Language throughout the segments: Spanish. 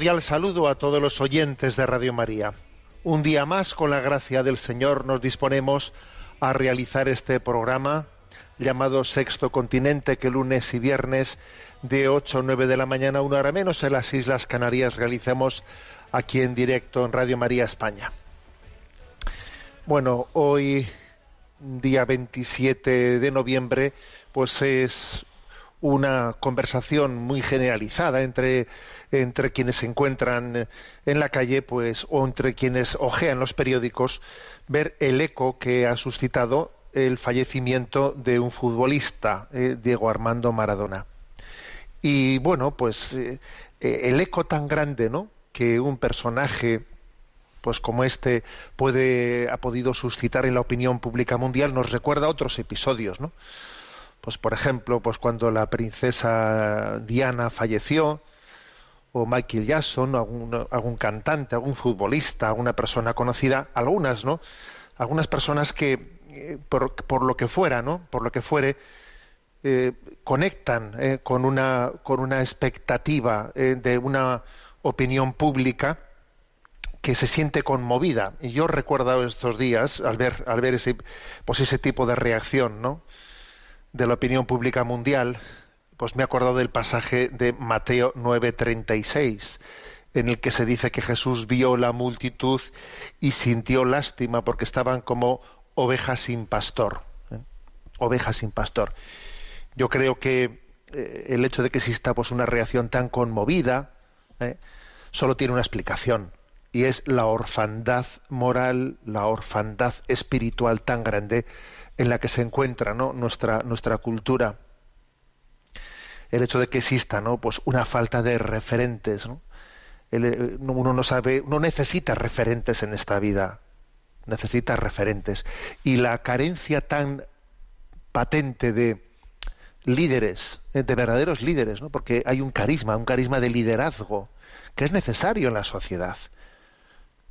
Cordial saludo a todos los oyentes de Radio María. Un día más, con la gracia del Señor, nos disponemos a realizar este programa llamado Sexto Continente, que lunes y viernes de 8 a 9 de la mañana, una hora menos, en las Islas Canarias realizamos aquí en directo en Radio María España. Bueno, hoy, día 27 de noviembre, pues es una conversación muy generalizada entre, entre quienes se encuentran en la calle, pues, o entre quienes ojean los periódicos, ver el eco que ha suscitado el fallecimiento de un futbolista, eh, Diego Armando Maradona. Y bueno, pues eh, eh, el eco tan grande, ¿no? Que un personaje pues como este puede ha podido suscitar en la opinión pública mundial nos recuerda a otros episodios, ¿no? Pues por ejemplo, pues cuando la princesa Diana falleció o Michael Jackson, algún, algún cantante, algún futbolista, alguna persona conocida, algunas, ¿no? Algunas personas que eh, por, por lo que fuera, ¿no? Por lo que fuere, eh, conectan eh, con una con una expectativa eh, de una opinión pública que se siente conmovida y yo recuerdo estos días al ver al ver ese pues ese tipo de reacción no de la opinión pública mundial pues me he acordado del pasaje de Mateo 9:36 en el que se dice que Jesús vio la multitud y sintió lástima porque estaban como ovejas sin pastor ¿eh? ovejas sin pastor yo creo que eh, el hecho de que exista pues una reacción tan conmovida ¿eh? solo tiene una explicación y es la orfandad moral, la orfandad espiritual tan grande en la que se encuentra ¿no? nuestra, nuestra cultura. El hecho de que exista ¿no? pues una falta de referentes. ¿no? Eh, uno no sabe, uno necesita referentes en esta vida. Necesita referentes. Y la carencia tan patente de líderes, eh, de verdaderos líderes, ¿no? porque hay un carisma, un carisma de liderazgo que es necesario en la sociedad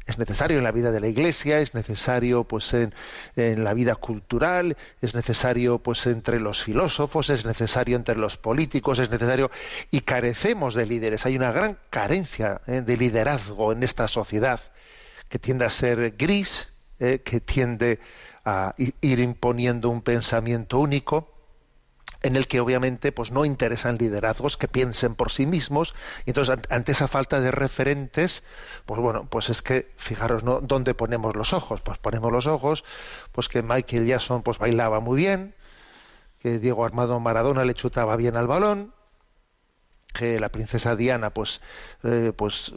es necesario en la vida de la iglesia, es necesario pues en, la vida cultural, es necesario pues entre los filósofos, es necesario entre los políticos, es necesario y carecemos de líderes. Hay una gran carencia eh, de liderazgo en esta sociedad que tiende a ser gris, eh, que tiende a ir imponiendo un pensamiento único en el que obviamente pues no interesan liderazgos que piensen por sí mismos. Y entonces ante esa falta de referentes pues bueno pues es que fijaros no dónde ponemos los ojos pues ponemos los ojos pues que Michael Jackson pues bailaba muy bien que Diego Armando Maradona le chutaba bien al balón que la princesa Diana pues eh, pues,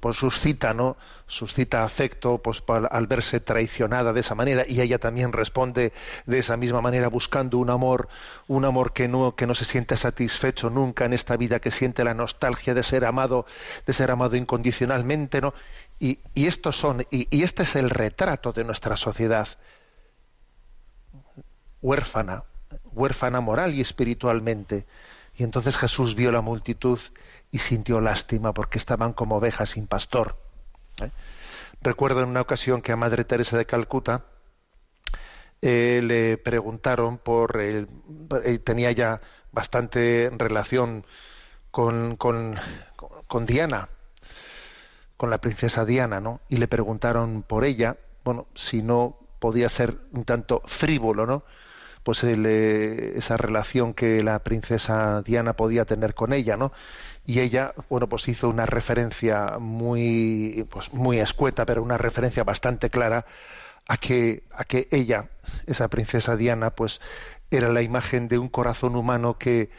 pues, suscita no suscita afecto pues al verse traicionada de esa manera y ella también responde de esa misma manera buscando un amor un amor que no que no se siente satisfecho nunca en esta vida que siente la nostalgia de ser amado de ser amado incondicionalmente no y, y estos son y, y este es el retrato de nuestra sociedad huérfana huérfana moral y espiritualmente y entonces Jesús vio la multitud y sintió lástima porque estaban como ovejas sin pastor. ¿eh? Recuerdo en una ocasión que a Madre Teresa de Calcuta eh, le preguntaron por el, eh, tenía ya bastante relación con, con, con Diana, con la princesa Diana, ¿no? Y le preguntaron por ella, bueno, si no podía ser un tanto frívolo, ¿no? Pues el, eh, esa relación que la princesa Diana podía tener con ella, ¿no? Y ella, bueno, pues hizo una referencia muy, pues muy escueta, pero una referencia bastante clara a que, a que ella, esa princesa Diana, pues era la imagen de un corazón humano que,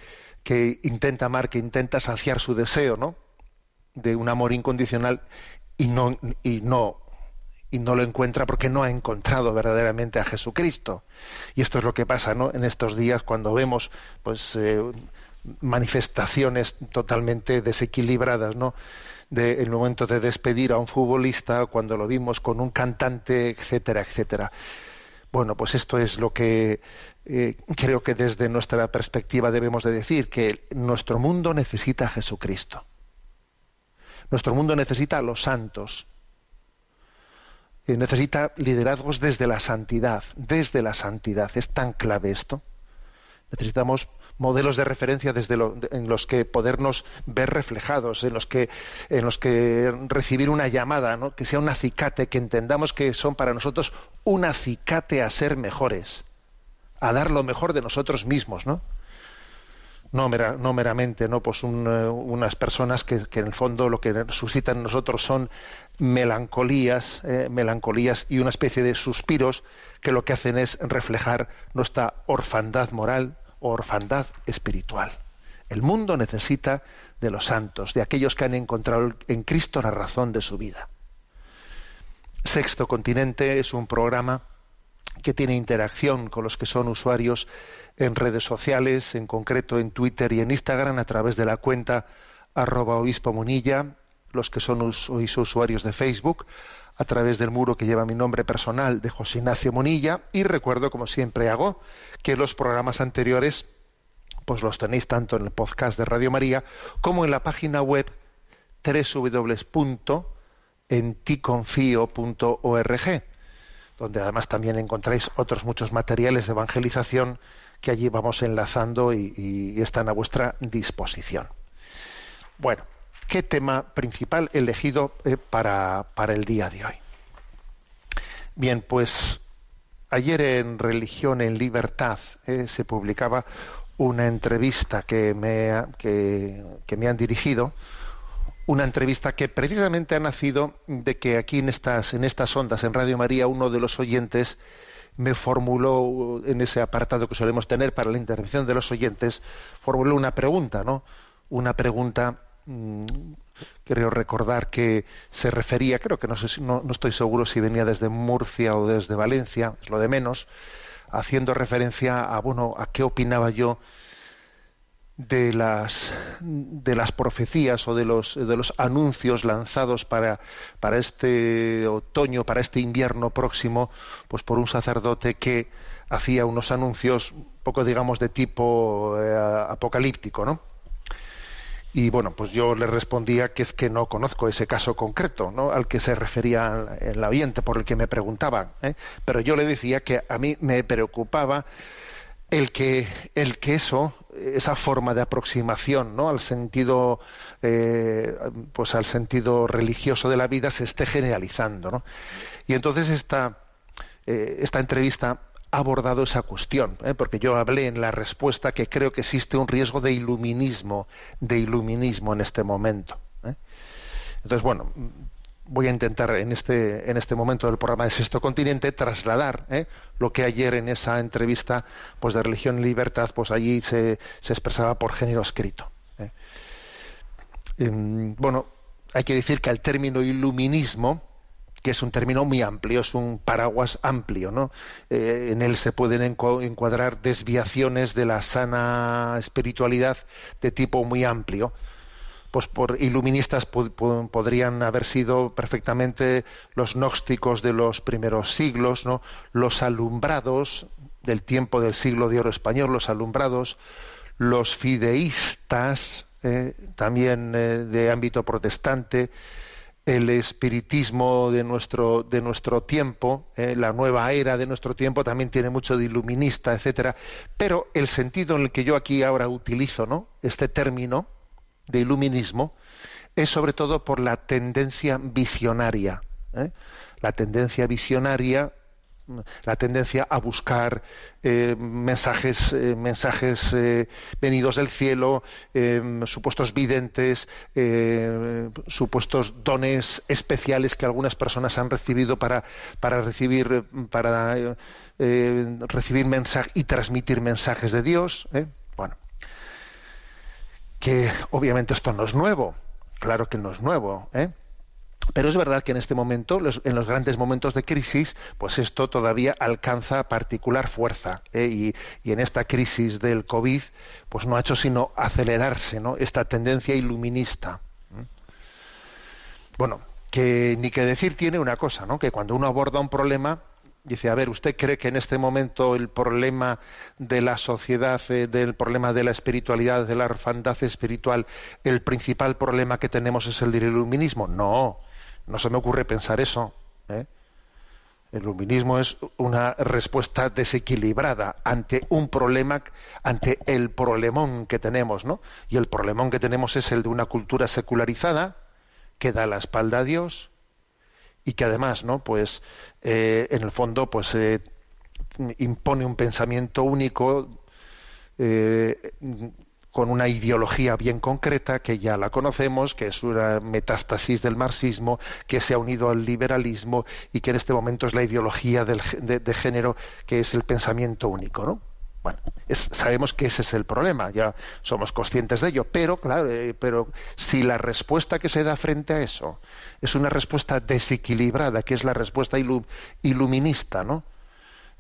que intenta amar, que intenta saciar su deseo, ¿no? De un amor incondicional y no, y no, y no lo encuentra porque no ha encontrado verdaderamente a Jesucristo. Y esto es lo que pasa, ¿no? En estos días cuando vemos, pues, eh, manifestaciones totalmente desequilibradas, ¿no? El momento de despedir a un futbolista, cuando lo vimos con un cantante, etcétera, etcétera. Bueno, pues esto es lo que eh, creo que desde nuestra perspectiva debemos de decir, que nuestro mundo necesita a Jesucristo. Nuestro mundo necesita a los santos. Eh, necesita liderazgos desde la santidad, desde la santidad. Es tan clave esto. Necesitamos modelos de referencia desde en los que podernos ver reflejados, en los que, en los que recibir una llamada, que sea un acicate, que entendamos que son para nosotros un acicate a ser mejores, a dar lo mejor de nosotros mismos, ¿no? No, no meramente, ¿no? Pues eh, unas personas que, en el fondo lo que suscitan en nosotros son melancolías, eh, melancolías y una especie de suspiros que lo que hacen es reflejar nuestra orfandad moral, orfandad espiritual. El mundo necesita de los santos, de aquellos que han encontrado en Cristo la razón de su vida. Sexto Continente es un programa que tiene interacción con los que son usuarios en redes sociales, en concreto en Twitter y en Instagram, a través de la cuenta arroba obispo munilla, los que son usuarios de Facebook, a través del muro que lleva mi nombre personal de José Ignacio Monilla y recuerdo, como siempre hago, que los programas anteriores pues los tenéis tanto en el podcast de Radio María como en la página web www.enticonfio.org, donde además también encontráis otros muchos materiales de evangelización que allí vamos enlazando y, están a vuestra disposición. Bueno, qué tema principal elegido eh, para, para, el día de hoy. Bien, pues ayer en Religión en Libertad eh, se publicaba una entrevista que me, que, que me han dirigido, una entrevista que precisamente ha nacido de que aquí en estas, en estas ondas, en Radio María, uno de los oyentes me formuló en ese apartado que solemos tener para la intervención de los oyentes, formuló una pregunta, ¿no? Una pregunta Mm, creo recordar que se refería, creo que no, sé, no, no, estoy seguro si venía desde Murcia o desde Valencia, es lo de menos, haciendo referencia a bueno a qué opinaba yo de las de las profecías o de los de los anuncios lanzados para para este otoño, para este invierno próximo, pues por un sacerdote que hacía unos anuncios poco digamos de tipo eh, apocalíptico, ¿no? Y bueno, pues yo le respondía que es que no conozco ese caso concreto ¿no? al que se refería el oyente por el que me preguntaba. ¿eh? Pero yo le decía que a mí me preocupaba el que, el que eso, esa forma de aproximación ¿no? al sentido eh, pues al sentido religioso de la vida se esté generalizando. ¿no? Y entonces esta, eh, esta entrevista abordado esa cuestión, ¿eh? porque yo hablé en la respuesta que creo que existe un riesgo de iluminismo, de iluminismo en este momento. Entonces, bueno, voy a intentar en este, en este momento del programa de Sexto Continente trasladar ¿eh? lo que ayer en esa entrevista pues de Religión y Libertad, pues allí se, expresaba por género escrito. Em, bueno, hay que decir que al término iluminismo, que es un término muy amplio, es un paraguas amplio, ¿no? Eh, en él se pueden encuadrar desviaciones de la sana espiritualidad de tipo muy amplio. Pues por iluministas podrían haber sido perfectamente los gnósticos de los primeros siglos, ¿no? Los alumbrados del tiempo del siglo de oro español, los alumbrados, los fideístas, eh, también eh, de ámbito protestante, el espiritismo de nuestro, de nuestro tiempo, eh, la nueva era de nuestro tiempo también tiene mucho de iluminista, etcétera, pero el sentido en el que yo aquí ahora utilizo ¿no? este término de iluminismo es sobre todo por la tendencia visionaria. ¿eh? La tendencia visionaria la tendencia a buscar eh, mensajes, eh, mensajes venidos del cielo, supuestos videntes, supuestos dones especiales que algunas personas han recibido para, para recibir, para recibir mensajes y transmitir mensajes de Dios. Que obviamente esto no es nuevo, claro que no es nuevo, ¿eh? Pero es verdad que en este momento, en los grandes momentos de crisis, pues esto todavía alcanza particular fuerza. ¿eh? Y, en esta crisis del COVID, pues no ha hecho sino acelerarse ¿no? esta tendencia iluminista. Bueno, que ni que decir tiene una cosa, ¿no? que cuando uno aborda un problema, dice, a ver, ¿usted cree que en este momento el problema de la sociedad, eh, del problema de la espiritualidad, de la orfandad espiritual, el principal problema que tenemos es el del iluminismo? No no se me ocurre pensar eso. ¿eh? El luminismo es una respuesta desequilibrada ante un problema, ante el problemón que tenemos, ¿no? Y el problemón que tenemos es el de una cultura secularizada que da la espalda a Dios y que además, ¿no? Pues eh, en el fondo, pues eh, impone un pensamiento único con una ideología bien concreta que ya la conocemos, que es una metástasis del marxismo, que se ha unido al liberalismo y que en este momento es la ideología de, género, que es el pensamiento único, ¿no? Bueno, sabemos que ese es el problema, ya somos conscientes de ello, pero claro, eh, pero si la respuesta que se da frente a eso es una respuesta desequilibrada, que es la respuesta iluminista, ¿no?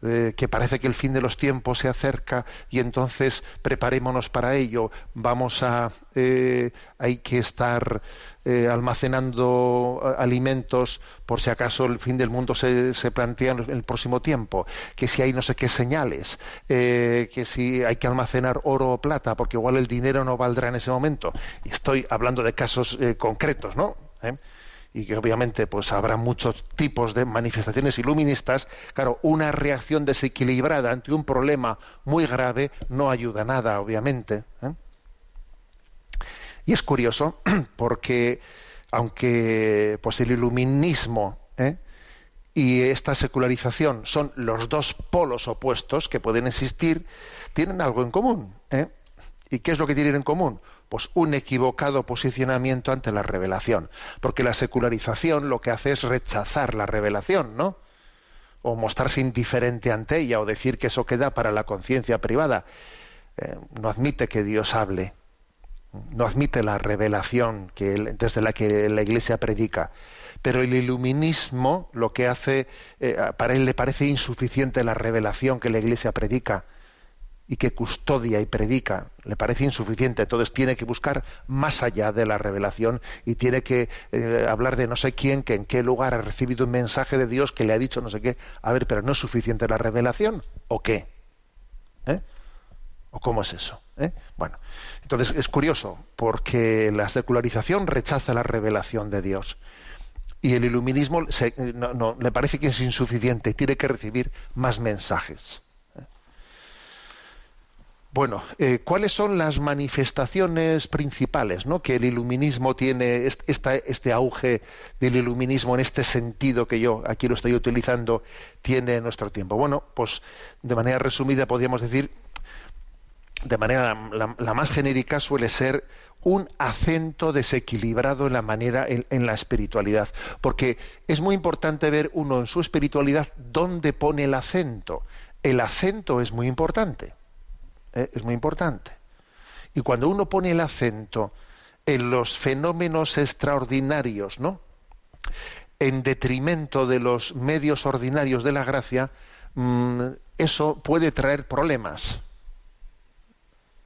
Eh, que parece que el fin de los tiempos se acerca y entonces preparémonos para ello. Vamos a, eh, hay que estar eh, almacenando alimentos por si acaso el fin del mundo se, se plantea en el próximo tiempo. Que si hay no sé qué señales, que si hay que almacenar oro o plata porque igual el dinero no valdrá en ese momento. Y estoy hablando de casos concretos, ¿no? Y que obviamente pues habrá muchos tipos de manifestaciones iluministas, claro, una reacción desequilibrada ante un problema muy grave no ayuda nada, obviamente. ¿eh? Y es curioso porque aunque pues el iluminismo ¿eh? y esta secularización son los dos polos opuestos que pueden existir, tienen algo en común. ¿eh? ¿Y qué es lo que tienen en común? Pues un equivocado posicionamiento ante la revelación, porque la secularización lo que hace es rechazar la revelación, ¿no? O mostrarse indiferente ante ella o decir que eso queda para la conciencia privada. Eh, no admite que Dios hable, no admite la revelación que desde la que la Iglesia predica. Pero el iluminismo lo que hace, eh, para él le parece insuficiente la revelación que la Iglesia predica y que custodia y predica le parece insuficiente, entonces tiene que buscar más allá de la revelación y tiene que eh, hablar de no sé quién, que en qué lugar ha recibido un mensaje de Dios que le ha dicho no sé qué. A ver, pero ¿no es suficiente la revelación? ¿O qué? ¿Eh? ¿O cómo es eso? ¿Eh? Bueno, entonces es curioso, porque la secularización rechaza la revelación de Dios. Y el iluminismo no, le parece que es insuficiente, tiene que recibir más mensajes. Bueno, eh, ¿cuáles son las manifestaciones principales ¿no? que el iluminismo tiene, este auge del iluminismo en este sentido que yo aquí lo estoy utilizando, tiene en nuestro tiempo? Bueno, pues de manera resumida podríamos decir, de manera la, más genérica suele ser un acento desequilibrado en la manera, en la espiritualidad, porque es muy importante ver uno en su espiritualidad dónde pone el acento. El acento es muy importante ¿eh? es muy importante. Y cuando uno pone el acento en los fenómenos extraordinarios, ¿no? En detrimento de los medios ordinarios de la gracia, mm, eso puede traer problemas.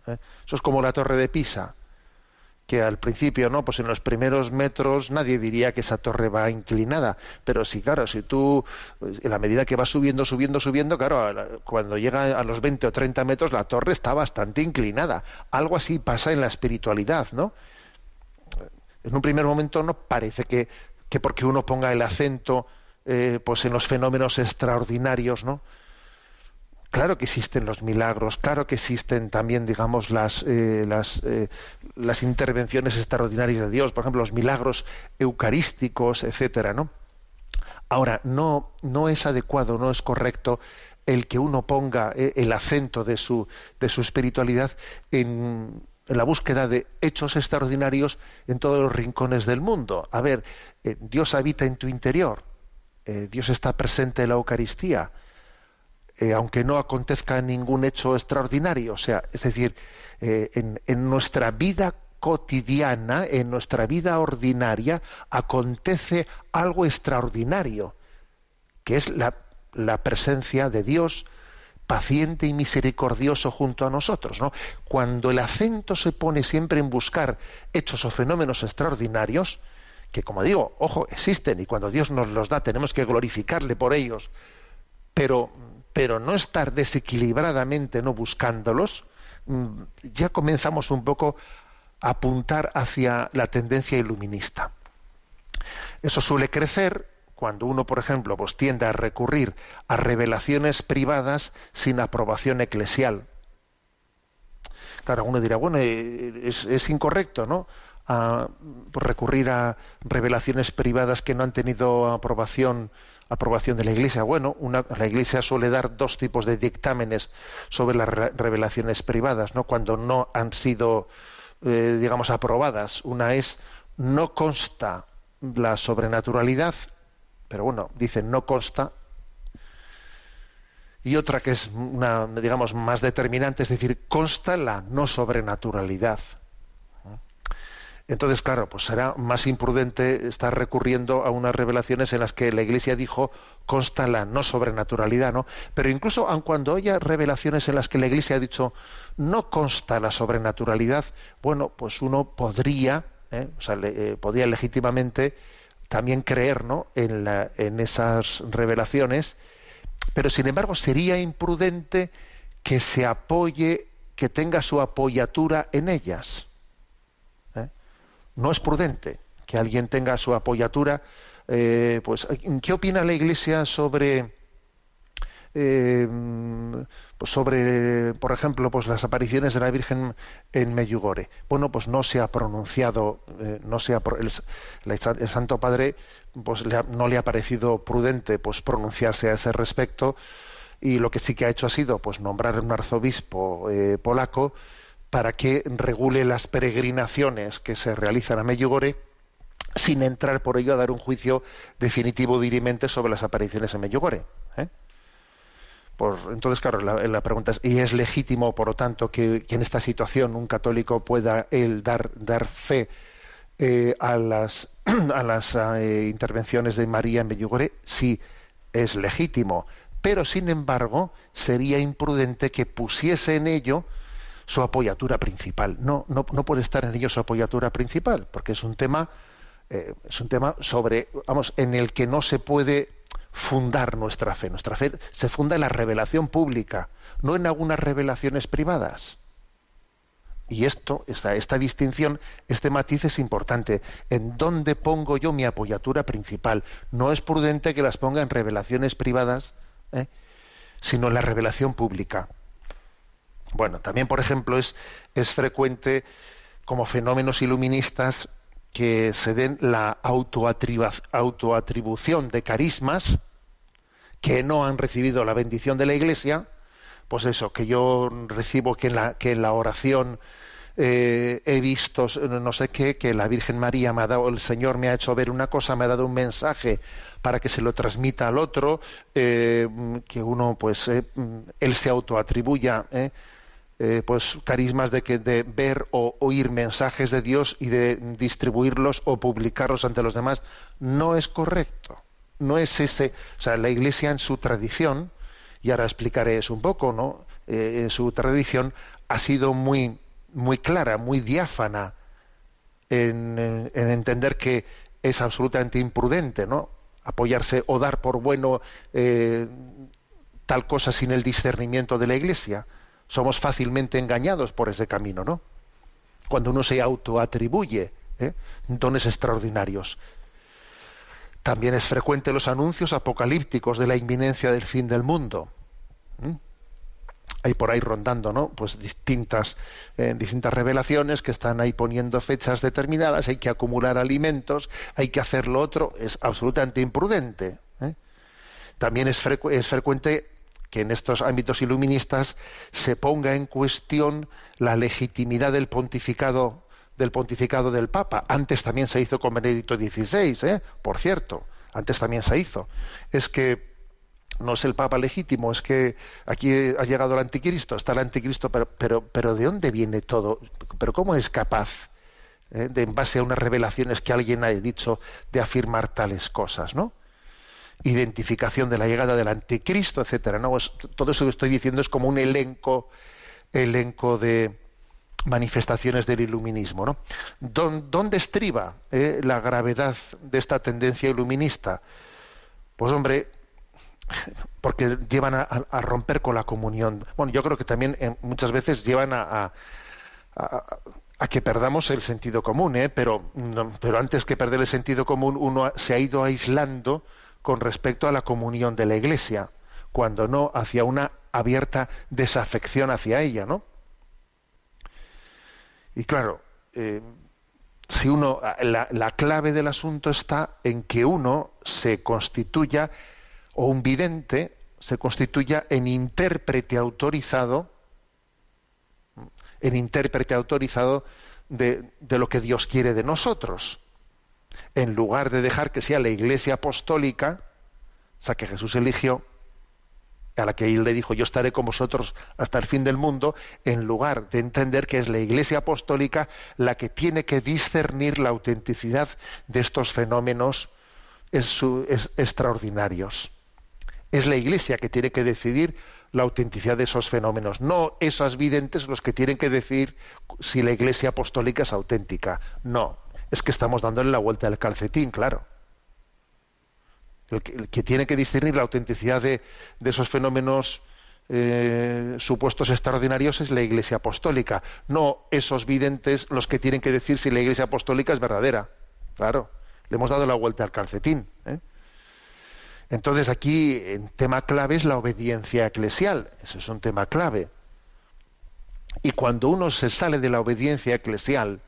¿eh? Eso es como la torre de Pisa que al principio, ¿no? Pues en los primeros metros nadie diría que esa torre va inclinada, pero sí, claro, si tú, en la medida que va subiendo, subiendo, subiendo, claro, cuando llega a los 20 o 30 metros la torre está bastante inclinada. Algo así pasa en la espiritualidad, ¿no? En un primer momento no parece que, que porque uno ponga el acento eh, pues en los fenómenos extraordinarios, ¿no? Claro que existen los milagros, claro que existen también, digamos, las, eh, las, eh, las intervenciones extraordinarias de Dios, por ejemplo, los milagros eucarísticos, etcétera, ¿no? Ahora, no, no es adecuado, no es correcto el que uno ponga eh, el acento de su, de su espiritualidad en, en la búsqueda de hechos extraordinarios en todos los rincones del mundo. A ver, Dios habita en tu interior, Dios está presente en la Eucaristía, eh, aunque no acontezca ningún hecho extraordinario. O sea, es decir, eh, en, nuestra vida cotidiana, en nuestra vida ordinaria, acontece algo extraordinario, que es la, presencia de Dios paciente y misericordioso junto a nosotros. ¿no? Cuando el acento se pone siempre en buscar hechos o fenómenos extraordinarios, que como digo, ojo, existen y cuando Dios nos los da tenemos que glorificarle por ellos, pero, pero no estar desequilibradamente no buscándolos, mm, ya comenzamos un poco a apuntar hacia la tendencia iluminista. Eso suele crecer cuando uno, por ejemplo, pues tiende a recurrir a revelaciones privadas sin aprobación eclesial. Claro, uno dirá, bueno, eh, es, incorrecto, ¿no? Pues, recurrir a revelaciones privadas que no han tenido aprobación aprobación de la Iglesia. Bueno, la Iglesia suele dar dos tipos de dictámenes sobre las re- revelaciones privadas, ¿no? Cuando no han sido, eh, digamos, aprobadas. Una es no consta la sobrenaturalidad pero bueno, dicen no consta. Y otra que es una, digamos, más determinante, es decir, consta la no sobrenaturalidad. Entonces, claro, pues será más imprudente estar recurriendo a unas revelaciones en las que la Iglesia dijo consta la no sobrenaturalidad, ¿no? Pero incluso aun cuando haya revelaciones en las que la Iglesia ha dicho no consta la sobrenaturalidad, bueno, pues uno podría, ¿eh? o sea, eh, podría legítimamente también creer ¿no? en, en esas revelaciones, pero sin embargo sería imprudente que se apoye, que tenga su apoyatura en ellas. No es prudente que alguien tenga su apoyatura. Eh, pues, ¿qué opina la Iglesia sobre eh, pues sobre, por ejemplo, pues las apariciones de la Virgen en Medjugorje. Bueno, pues no se ha pronunciado, eh, no se ha, el, el, Santo Padre pues le ha, no le ha parecido prudente pues pronunciarse a ese respecto y lo que sí que ha hecho ha sido pues nombrar un arzobispo eh, polaco para que regule las peregrinaciones que se realizan a Medjugorje sin entrar por ello a dar un juicio definitivo dirimente sobre las apariciones en Medjugorje. ¿eh? Por, entonces, claro, la, la, pregunta es, ¿y es legítimo, por lo tanto, que, en esta situación un católico pueda él dar, dar fe eh, a las, a las eh, intervenciones de María en Medjugorje? Sí, es legítimo, pero sin embargo sería imprudente que pusiese en ello su apoyatura principal. No, no, no puede estar en ello su apoyatura principal, porque es un tema, eh, es un tema sobre, vamos, en el que no se puede fundar nuestra fe. Nuestra fe se funda en la revelación pública, no en algunas revelaciones privadas. Y esto, esta, esta distinción, este matiz es importante. ¿En dónde pongo yo mi apoyatura principal? No es prudente que las ponga en revelaciones privadas, ¿eh? sino en la revelación pública. Bueno, también, por ejemplo, es, frecuente como fenómenos iluministas que se den la autoatribución de carismas que no han recibido la bendición de la Iglesia, pues eso, que yo recibo que en la, que en la oración eh, he visto no sé qué, que la Virgen María me ha dado, el Señor me ha hecho ver una cosa, me ha dado un mensaje para que se lo transmita al otro, eh, que uno, pues, eh, él se autoatribuya, eh, eh, pues carismas de que de ver o oír mensajes de Dios y de distribuirlos o publicarlos ante los demás no es correcto. No es ese o sea la Iglesia en su tradición y ahora explicaré eso un poco no eh, en su tradición ha sido muy muy clara muy diáfana en, en entender que es absolutamente imprudente no apoyarse o dar por bueno eh, tal cosa sin el discernimiento de la Iglesia somos fácilmente engañados por ese camino, ¿no? Cuando uno se autoatribuye ¿eh? dones extraordinarios. También es frecuente los anuncios apocalípticos de la inminencia del fin del mundo. Hay por ahí rondando, ¿no? Pues distintas, eh, distintas revelaciones que están ahí poniendo fechas determinadas, hay que acumular alimentos, hay que hacer lo otro, es absolutamente imprudente. ¿eh? También es, es frecuente que en estos ámbitos iluministas se ponga en cuestión la legitimidad del pontificado del pontificado del Papa. Antes también se hizo con Benedicto XVI, ¿eh? por cierto, antes también se hizo. Es que no es el Papa legítimo, es que aquí ha llegado el anticristo, está el anticristo, pero, pero, pero ¿de dónde viene todo? ¿Pero cómo es capaz, eh, de, en base a unas revelaciones que alguien ha dicho, de afirmar tales cosas, ¿no? Identificación de la llegada del anticristo, etcétera. ¿no? todo eso que estoy diciendo es como un elenco, elenco de manifestaciones del iluminismo. ¿no? ¿Dónde estriba eh, la gravedad de esta tendencia iluminista? Pues hombre, porque llevan a, romper con la comunión. Bueno, yo creo que también eh, muchas veces llevan a, a, que perdamos el sentido común, ¿eh? pero, pero antes que perder el sentido común uno se ha ido aislando con respecto a la comunión de la Iglesia, cuando no hacia una abierta desafección hacia ella, ¿no? Y claro, eh, si uno, la, la clave del asunto está en que uno se constituya o un vidente se constituya en intérprete autorizado, en intérprete autorizado de, lo que Dios quiere de nosotros. En lugar de dejar que sea la iglesia apostólica, o sea, que Jesús eligió, a la que él le dijo, yo estaré con vosotros hasta el fin del mundo, en lugar de entender que es la Iglesia apostólica la que tiene que discernir la autenticidad de estos fenómenos extraordinarios. Es la Iglesia que tiene que decidir la autenticidad de esos fenómenos, no esos videntes los que tienen que decir si la Iglesia apostólica es auténtica. No, es que estamos dándole la vuelta al calcetín, claro. El que, tiene que discernir la autenticidad de, esos fenómenos eh, supuestos extraordinarios es la Iglesia apostólica, no esos videntes los que tienen que decir si la Iglesia apostólica es verdadera. Claro, le hemos dado la vuelta al calcetín. ¿eh? Entonces aquí el tema clave es la obediencia eclesial, ese es un tema clave. Y cuando uno se sale de la obediencia eclesial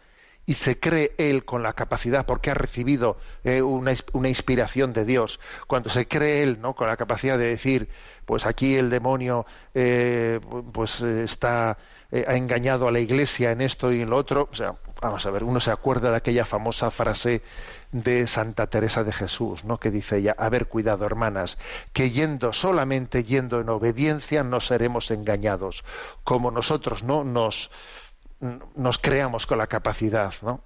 y se cree él con la capacidad, porque ha recibido eh, una, inspiración de Dios, cuando se cree él ¿no? con la capacidad de decir, pues aquí el demonio eh, pues está eh, ha engañado a la iglesia en esto y en lo otro. O sea, vamos a ver, uno se acuerda de aquella famosa frase de Santa Teresa de Jesús, ¿no? Que dice ella, a ver, cuidado, hermanas, que yendo solamente yendo en obediencia no seremos engañados, como nosotros no nos, nos creamos con la capacidad, ¿no?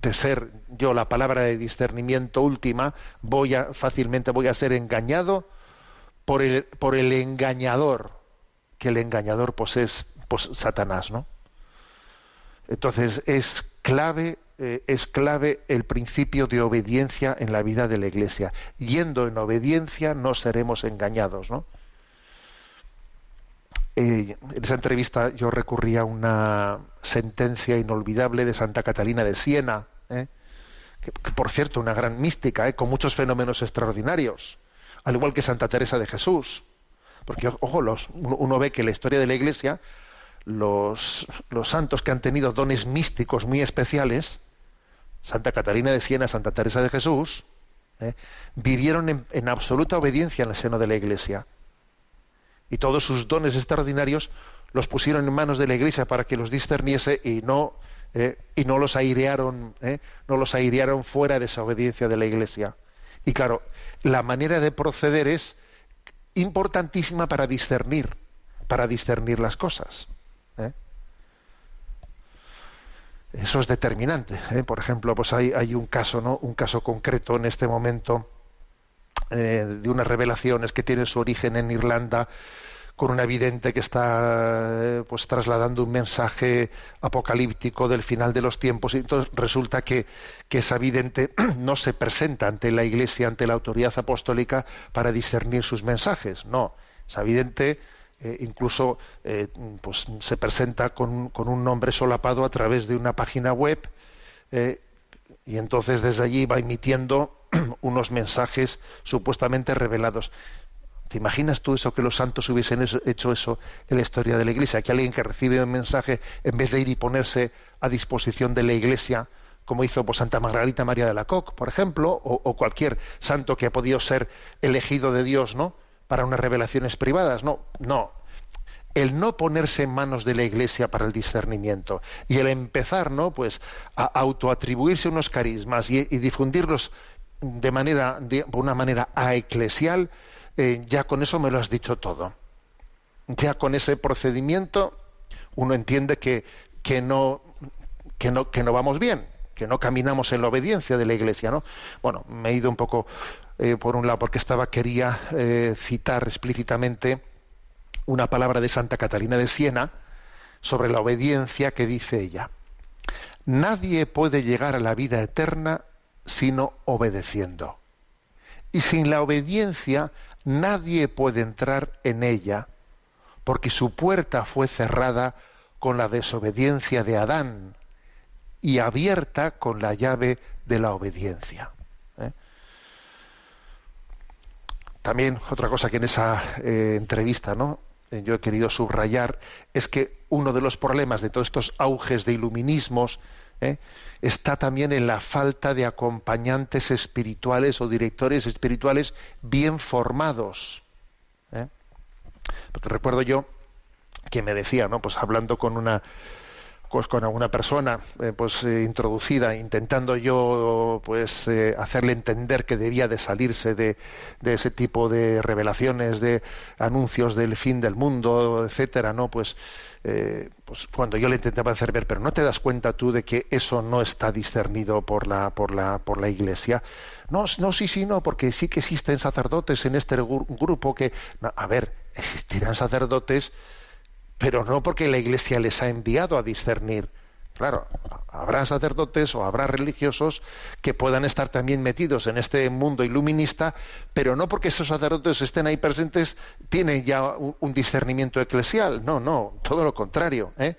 de ser yo la palabra de discernimiento última, voy a fácilmente voy a ser engañado por el, por el engañador, que el engañador pues es pues, Satanás, ¿no? Entonces es clave, eh, es clave el principio de obediencia en la vida de la Iglesia. Yendo en obediencia no seremos engañados, ¿no? Eh, en esa entrevista yo recurrí a una sentencia inolvidable de Santa Catalina de Siena, ¿eh? que, por cierto, una gran mística, con muchos fenómenos extraordinarios, al igual que Santa Teresa de Jesús. Porque, ojo, los, uno ve que la historia de la Iglesia los, santos que han tenido dones místicos muy especiales, Santa Catarina de Siena, Santa Teresa de Jesús, ¿eh? vivieron en, absoluta obediencia en el seno de la Iglesia. Y todos sus dones extraordinarios los pusieron en manos de la Iglesia para que los discerniese y no, ¿eh? y no los airearon, ¿eh? no los airearon fuera de esa obediencia de la Iglesia. Y claro, la manera de proceder es importantísima para discernir, para discernir las cosas. ¿eh? Eso es determinante. Por ejemplo, pues hay, hay, un caso, ¿no? Un caso concreto en este momento eh, de unas revelaciones que tienen su origen en Irlanda con una vidente que está pues trasladando un mensaje apocalíptico del final de los tiempos y entonces resulta que, que esa vidente no se presenta ante la iglesia, ante la autoridad apostólica para discernir sus mensajes. No, esa vidente eh, incluso eh, pues, se presenta con, con, un nombre solapado a través de una página web eh, y entonces desde allí va emitiendo unos mensajes supuestamente revelados. ¿Te imaginas tú eso que los santos hubiesen hecho eso en la historia de la Iglesia? Que alguien que recibe un mensaje, en vez de ir y ponerse a disposición de la Iglesia, como hizo pues, Santa Margarita María de la Coque, por ejemplo, o, o cualquier santo que ha podido ser elegido de Dios, ¿no? Para unas revelaciones privadas. No, no. El no ponerse en manos de la Iglesia para el discernimiento y el empezar, ¿no? Pues a autoatribuirse unos carismas y, difundirlos de manera, de una manera aeclesial, eh, ya con eso me lo has dicho todo. Ya con ese procedimiento uno entiende que, que, no, que, no, que no vamos bien, que no caminamos en la obediencia de la Iglesia. ¿no? Bueno, me he ido un poco eh, por un lado porque estaba, quería eh, citar explícitamente una palabra de Santa Catalina de Siena sobre la obediencia que dice ella. Nadie puede llegar a la vida eterna sino obedeciendo. Y sin la obediencia nadie puede entrar en ella, porque su puerta fue cerrada con la desobediencia de Adán y abierta con la llave de la obediencia. ¿eh? También otra cosa que en esa eh, entrevista, ¿no? Yo he querido subrayar es que uno de los problemas de todos estos auges de iluminismos ¿eh? está también en la falta de acompañantes espirituales o directores espirituales bien formados. ¿eh? Porque recuerdo yo que me decía, ¿no? Pues hablando con una pues con alguna persona eh, pues eh, introducida intentando yo pues eh, hacerle entender que debía de salirse de, de, ese tipo de revelaciones de anuncios del fin del mundo etcétera no pues pues cuando yo le intentaba hacer ver pero no te das cuenta tú de que eso no está discernido por la por la por la iglesia no no sí sí no porque sí que existen sacerdotes en este grupo que no, a ver existirán sacerdotes pero no porque la Iglesia les ha enviado a discernir. Claro, habrá sacerdotes o habrá religiosos que puedan estar también metidos en este mundo iluminista, pero no porque esos sacerdotes estén ahí presentes tienen ya un, discernimiento eclesial. No, no, todo lo contrario. ¿eh?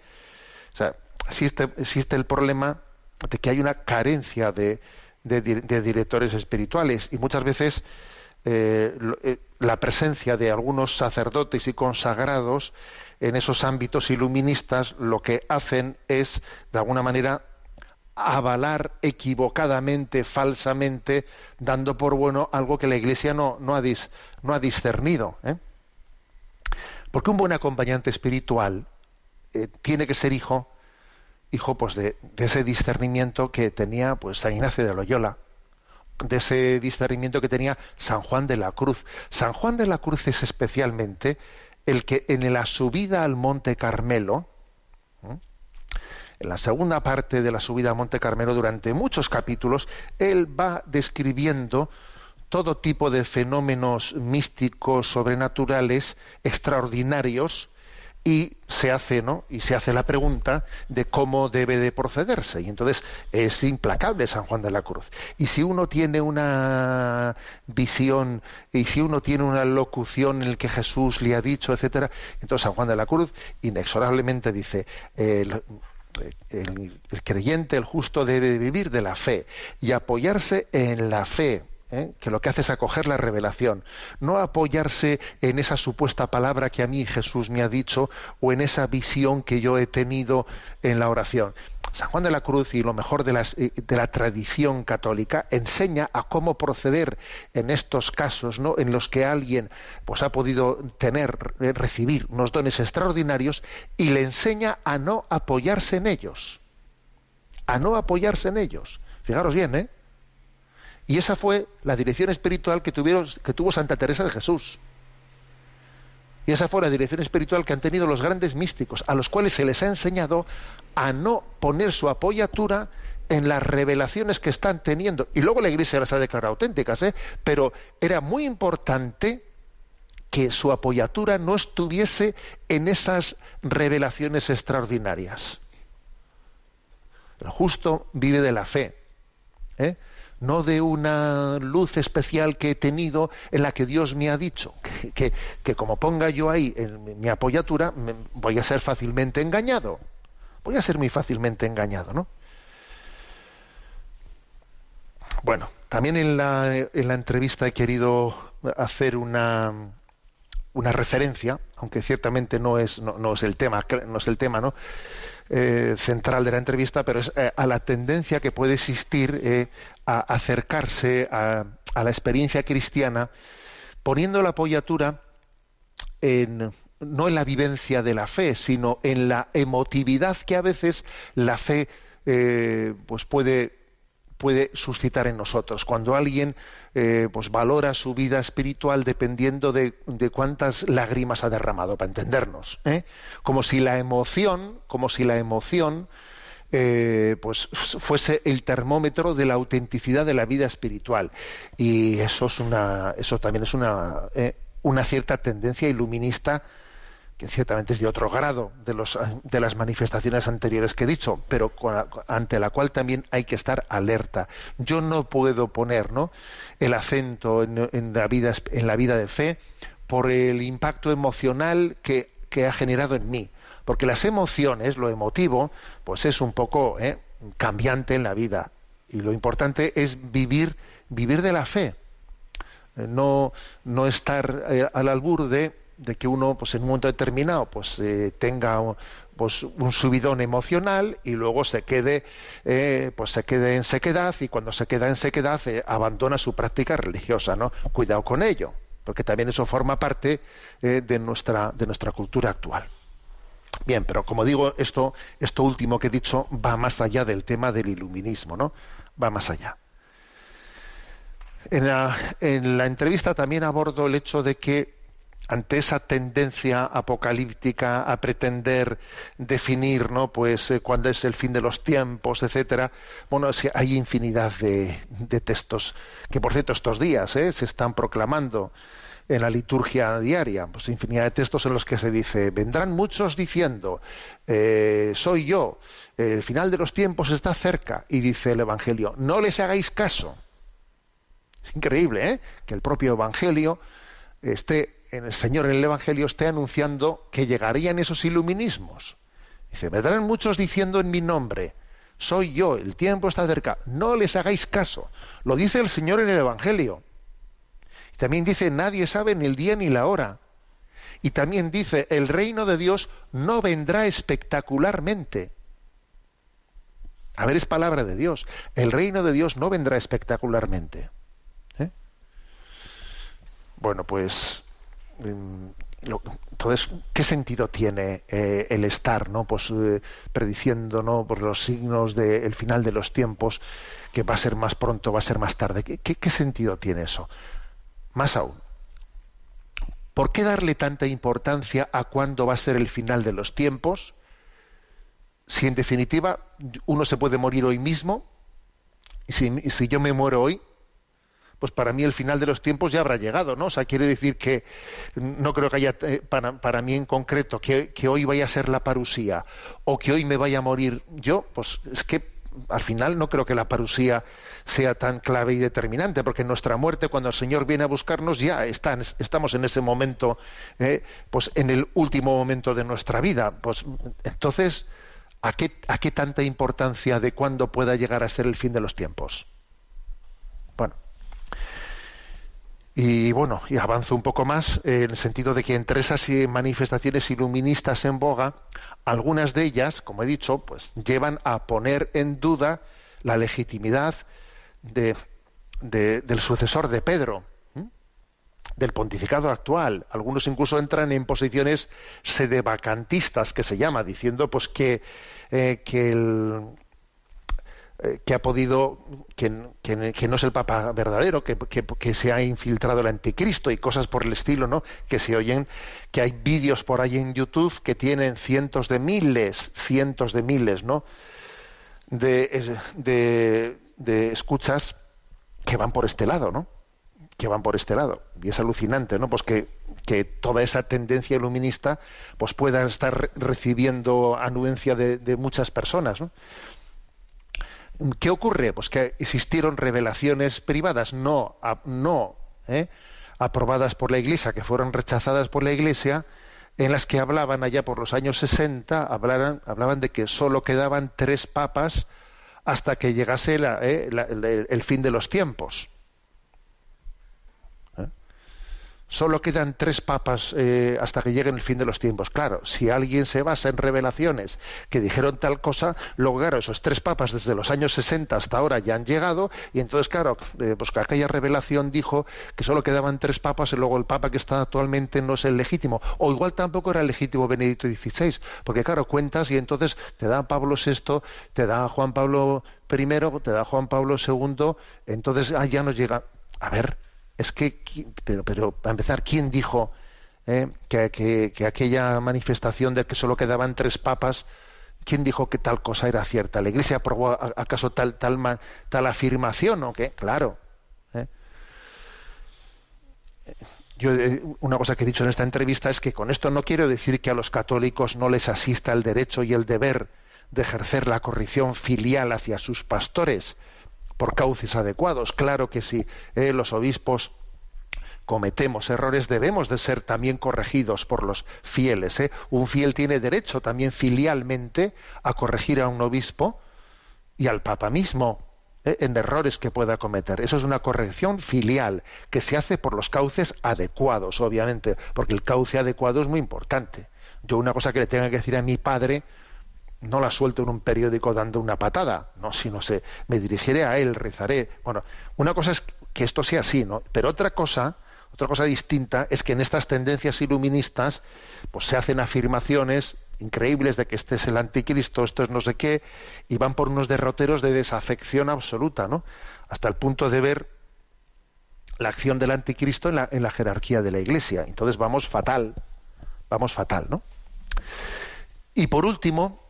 O sea, existe, el problema de que hay una carencia de, directores espirituales y muchas veces eh, la presencia de algunos sacerdotes y consagrados en esos ámbitos iluministas lo que hacen es, de alguna manera, avalar equivocadamente, falsamente, dando por bueno algo que la Iglesia no, no, ha, no ha, discernido. ¿eh? Porque un buen acompañante espiritual eh, tiene que ser hijo, hijo pues de, de, ese discernimiento que tenía pues San Ignacio de Loyola, de ese discernimiento que tenía San Juan de la Cruz. San Juan de la Cruz es especialmente el que en la subida al Monte Carmelo, en la segunda parte de la subida al Monte Carmelo, durante muchos capítulos, él va describiendo todo tipo de fenómenos místicos, sobrenaturales, extraordinarios, y se hace, ¿no? Y se hace la pregunta de cómo debe de procederse. Y entonces es implacable San Juan de la Cruz. Y si uno tiene una visión, y si uno tiene una locución en el que Jesús le ha dicho, etcétera, entonces San Juan de la Cruz inexorablemente dice el, el, el creyente, el justo, debe vivir de la fe y apoyarse en la fe ¿eh? que lo que hace es acoger la revelación, no apoyarse en esa supuesta palabra que a mí Jesús me ha dicho o en esa visión que yo he tenido en la oración. San Juan de la Cruz y lo mejor de, las, de la tradición católica enseña a cómo proceder en estos casos, ¿no? en los que alguien pues ha podido tener, recibir unos dones extraordinarios y le enseña a no apoyarse en ellos, a no apoyarse en ellos. Fijaros bien, ¿eh? Y esa fue la dirección espiritual que, tuvieron, que tuvo Santa Teresa de Jesús. Y esa fue la dirección espiritual que han tenido los grandes místicos, a los cuales se les ha enseñado a no poner su apoyatura en las revelaciones que están teniendo. Y luego la Iglesia las ha declarado auténticas, ¿eh? pero era muy importante que su apoyatura no estuviese en esas revelaciones extraordinarias. El justo vive de la fe. ¿eh? No de una luz especial que he tenido en la que Dios me ha dicho, que, que, como ponga yo ahí en mi apoyatura, me, voy a ser fácilmente engañado. Voy a ser muy fácilmente engañado, ¿no? Bueno, también en la, en la entrevista he querido hacer una, una referencia, aunque ciertamente no es, no, no es el tema, no es el tema, ¿no? Eh, central de la entrevista, pero es eh, a la tendencia que puede existir eh, a acercarse a, a la experiencia cristiana, poniendo la apoyatura en, no en la vivencia de la fe, sino en la emotividad que a veces la fe pues puede, puede suscitar en nosotros. Cuando alguien eh, pues valora su vida espiritual dependiendo de, de cuántas lágrimas ha derramado, para entendernos. ¿eh? Como si la emoción, como si la emoción eh, pues fuese el termómetro de la autenticidad de la vida espiritual. Y eso es una, eso también es una, eh, una cierta tendencia iluminista ciertamente es de otro grado de, los, de las manifestaciones anteriores que he dicho, pero ante la cual también hay que estar alerta. Yo no puedo poner ¿no? el acento en, la vida, en la vida de fe por el impacto emocional que, que ha generado en mí, porque las emociones, lo emotivo, pues es un poco ¿eh? cambiante en la vida. Y lo importante es vivir, vivir de la fe eh, no, no estar eh, al albur de, de que uno pues en un momento determinado pues eh, tenga pues un subidón emocional y luego se quede eh, pues se quede en sequedad y cuando se queda en sequedad eh, abandona su práctica religiosa no cuidado con ello porque también eso forma parte de nuestra de nuestra cultura actual Bien, pero como digo, esto, esto último que he dicho va más allá del tema del iluminismo, ¿no? Va más allá. En la, en la entrevista también abordo el hecho de que ante esa tendencia apocalíptica a pretender definir, ¿no? Pues eh, cuándo es el fin de los tiempos, etcétera. Bueno, hay infinidad de, textos que, por cierto, estos días ¿eh? se están proclamando en la liturgia diaria, pues infinidad de textos en los que se dice, vendrán muchos diciendo, eh, soy yo, el final de los tiempos está cerca, y dice el Evangelio, no les hagáis caso. Es increíble. Que el propio Evangelio esté, el Señor en el Evangelio esté anunciando que llegarían esos iluminismos. Dice, vendrán muchos diciendo en mi nombre, soy yo, el tiempo está cerca, no les hagáis caso. Lo dice el Señor en el Evangelio. También dice, nadie sabe ni el día ni la hora. Y también dice, el reino de Dios no vendrá espectacularmente. A ver, es palabra de Dios. El reino de Dios no vendrá espectacularmente. ¿Eh? Bueno, pues entonces, ¿qué sentido tiene eh, el estar, no, pues eh, prediciendo, no, por los signos del final de los tiempos, que va a ser más pronto, va a ser más tarde? ¿Qué, sentido tiene eso? Más aún, ¿por qué darle tanta importancia a cuándo va a ser el final de los tiempos? Si en definitiva uno se puede morir hoy mismo, y si yo me muero hoy, pues para mí el final de los tiempos ya habrá llegado, ¿no? O sea, quiere decir que no creo que haya, eh, para, para mí en concreto, que, que hoy vaya a ser la parusía o que hoy me vaya a morir yo, pues es que al final no creo que la parusía sea tan clave y determinante, porque nuestra muerte, cuando el Señor viene a buscarnos, ya está, estamos en ese momento, eh, pues en el último momento de nuestra vida. Pues entonces, ¿a qué, ¿a qué tanta importancia de cuándo pueda llegar a ser el fin de los tiempos? Bueno, y bueno, y avanzo un poco más eh, en el sentido de que entre esas eh, manifestaciones iluministas en boga, algunas de ellas, como he dicho, pues llevan a poner en duda la legitimidad de- de- del sucesor de Pedro, del pontificado actual. Algunos incluso entran en posiciones sedevacantistas, que se llama, diciendo pues que, eh, que el, eh, que ha podido, que, que- no es el Papa verdadero, que, que- se ha infiltrado el anticristo y cosas por el estilo, ¿no? Que se oyen, que hay vídeos por ahí en YouTube que tienen cientos de miles, cientos de miles, ¿no? De, de, escuchas que van por este lado, ¿no? que van por este lado. Y es alucinante, ¿no? Pues que, que toda esa tendencia iluminista pues pueda estar re- recibiendo anuencia de, de muchas personas, ¿no? ¿Qué ocurre? Pues que existieron revelaciones privadas no, no ¿eh? aprobadas por la Iglesia, que fueron rechazadas por la Iglesia, en las que hablaban allá por los años 60, hablaran- hablaban de que solo quedaban tres papas hasta que llegase ¿eh? el fin de los tiempos. ¿Eh? O solo quedan tres papas eh, hasta que llegue el fin de los tiempos. Claro, si alguien se basa en revelaciones que dijeron tal cosa, luego claro, esos tres papas desde los años 60 hasta ahora ya han llegado y entonces claro, eh, pues que aquella revelación dijo que solo quedaban tres papas y luego el papa que está actualmente no es el legítimo. O igual tampoco era el legítimo Benedicto XVI, porque claro, cuentas y entonces te da Pablo VI, te da Juan Pablo I, te da Juan Pablo II, entonces ah, ya nos llega. A ver, es que, pero, pero para empezar, ¿quién dijo eh, que, aquella manifestación de que solo quedaban tres papas, quién dijo que tal cosa era cierta? ¿La Iglesia aprobó acaso tal, tal, tal afirmación o qué? Claro. Eh. Yo, eh, una cosa que he dicho en esta entrevista es que con esto no quiero decir que a los católicos no les asista el derecho y el deber de ejercer la corrección filial hacia sus pastores, por cauces adecuados. Claro que si eh, los obispos cometemos errores, debemos de ser también corregidos por los fieles. ¿eh? Un fiel tiene derecho también filialmente a corregir a un obispo y al Papa mismo ¿eh? en errores que pueda cometer. Eso es una corrección filial que se hace por los cauces adecuados, obviamente, porque el cauce adecuado es muy importante. Yo una cosa que le tenga que decir a mi padre, no la suelto en un periódico dando una patada, no, sino se, me dirigiré a él, rezaré. Bueno, una cosa es que esto sea así, ¿no? Pero otra cosa, otra cosa distinta es que en estas tendencias iluministas, pues se hacen afirmaciones increíbles de que este es el anticristo, esto es no sé qué, y van por unos derroteros de desafección absoluta, ¿no? Hasta el punto de ver la acción del anticristo en la, en la jerarquía de la Iglesia. Entonces vamos fatal, vamos fatal, ¿no? Y por último,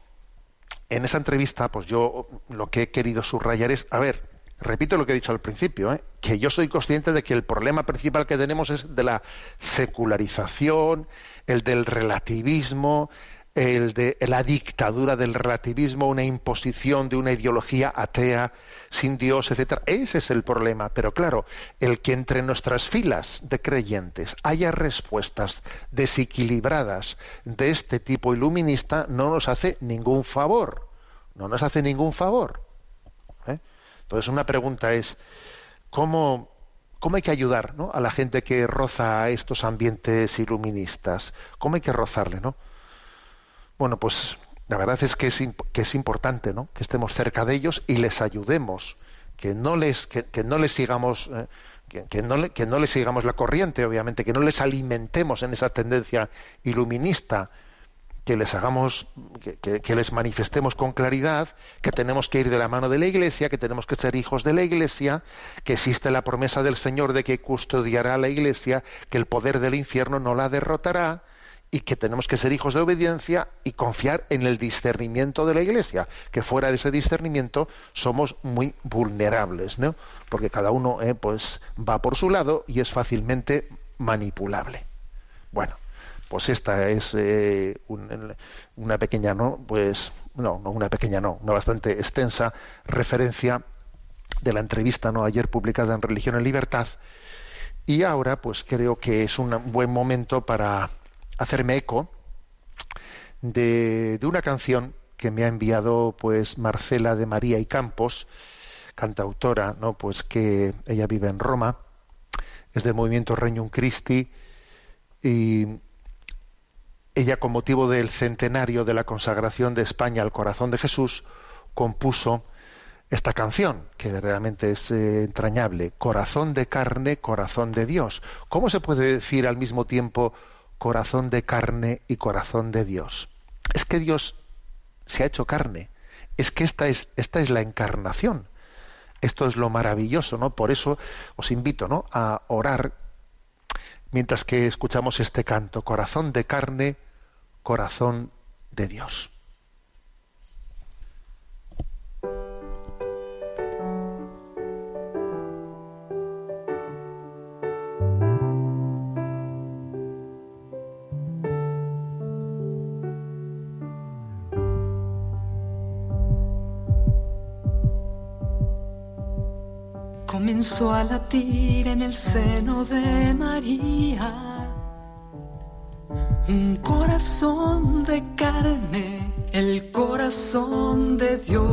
en esa entrevista, pues yo lo que he querido subrayar es, a ver, repito lo que he dicho al principio, ¿eh? que yo soy consciente de que el problema principal que tenemos es de la secularización, el del relativismo, el de la dictadura del relativismo, una imposición de una ideología atea, sin Dios, etcétera. Ese es el problema. Pero claro, el que entre nuestras filas de creyentes haya respuestas desequilibradas de este tipo iluminista no nos hace ningún favor. No nos hace ningún favor. ¿eh? Entonces una pregunta es cómo ¿Cómo hay que ayudar a la gente que roza a estos ambientes iluministas? ¿Cómo hay que rozarle? ¿no? Bueno, pues la verdad es que es, que es importante ¿no? que estemos cerca de ellos y les ayudemos, que no les, que, no les sigamos. Eh, que, no que no les sigamos la corriente, obviamente, que no les alimentemos en esa tendencia iluminista, que les hagamos, que, que, les manifestemos con claridad que tenemos que ir de la mano de la Iglesia, que tenemos que ser hijos de la Iglesia, que existe la promesa del Señor de que custodiará la Iglesia, que el poder del infierno no la derrotará, y que tenemos que ser hijos de obediencia y confiar en el discernimiento de la Iglesia, que fuera de ese discernimiento somos muy vulnerables, ¿no? Porque cada uno eh, pues va por su lado y es fácilmente manipulable. Bueno, pues esta es eh, una pequeña, ¿no? Pues no, no una pequeña, no, una bastante extensa referencia de la entrevista no ayer publicada en Religión en Libertad y ahora pues creo que es un buen momento para hacerme eco de, una canción que me ha enviado pues Marcela de María y Campos, cantautora, ¿no? Pues que ella vive en Roma, es del movimiento Regnum Christi y ella con motivo del centenario de la consagración de España al corazón de Jesús compuso esta canción, que verdaderamente es eh, entrañable, Corazón de carne, corazón de Dios. ¿Cómo se puede decir al mismo tiempo corazón de carne y corazón de Dios. Es que Dios se ha hecho carne. Es que esta es, esta es la encarnación. Esto es lo maravilloso, ¿no? Por eso os invito, ¿no? A orar mientras que escuchamos este canto, corazón de carne, corazón de Dios. Comenzó a latir en el seno de María. Un corazón de carne, el corazón de Dios.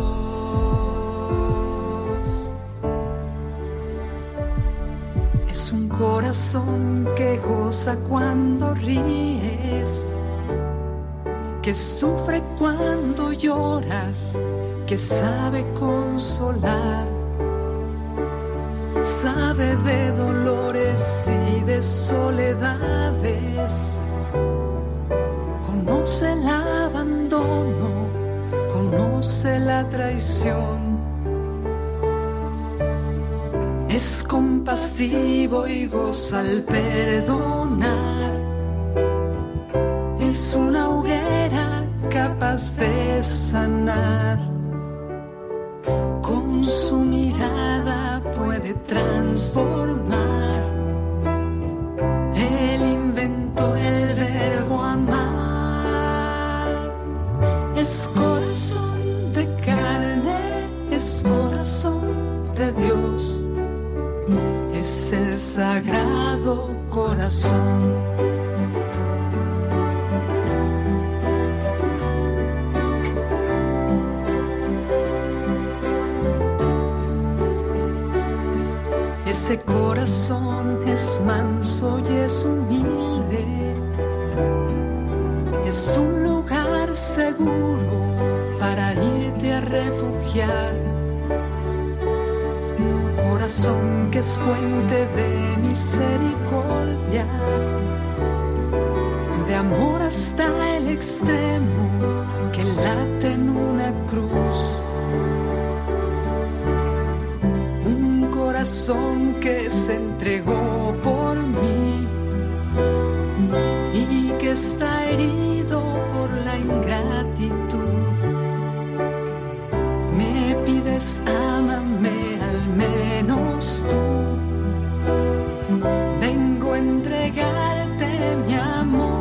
Es un corazón que goza cuando ríes, que sufre cuando lloras, que sabe consolar, sabe de dolores y de soledades, conoce el abandono, conoce la traición es compasivo y goza al perdonar. Es una transformar. Ese corazón es manso y es humilde. Es un lugar seguro para irte a refugiar corazón que es fuente de misericordia, de amor hasta el extremo que late en una cruz. Corazón que se entregó por mí y que está herido por la ingratitud. Me pides, ámame al menos tú. Vengo a entregarte mi amor.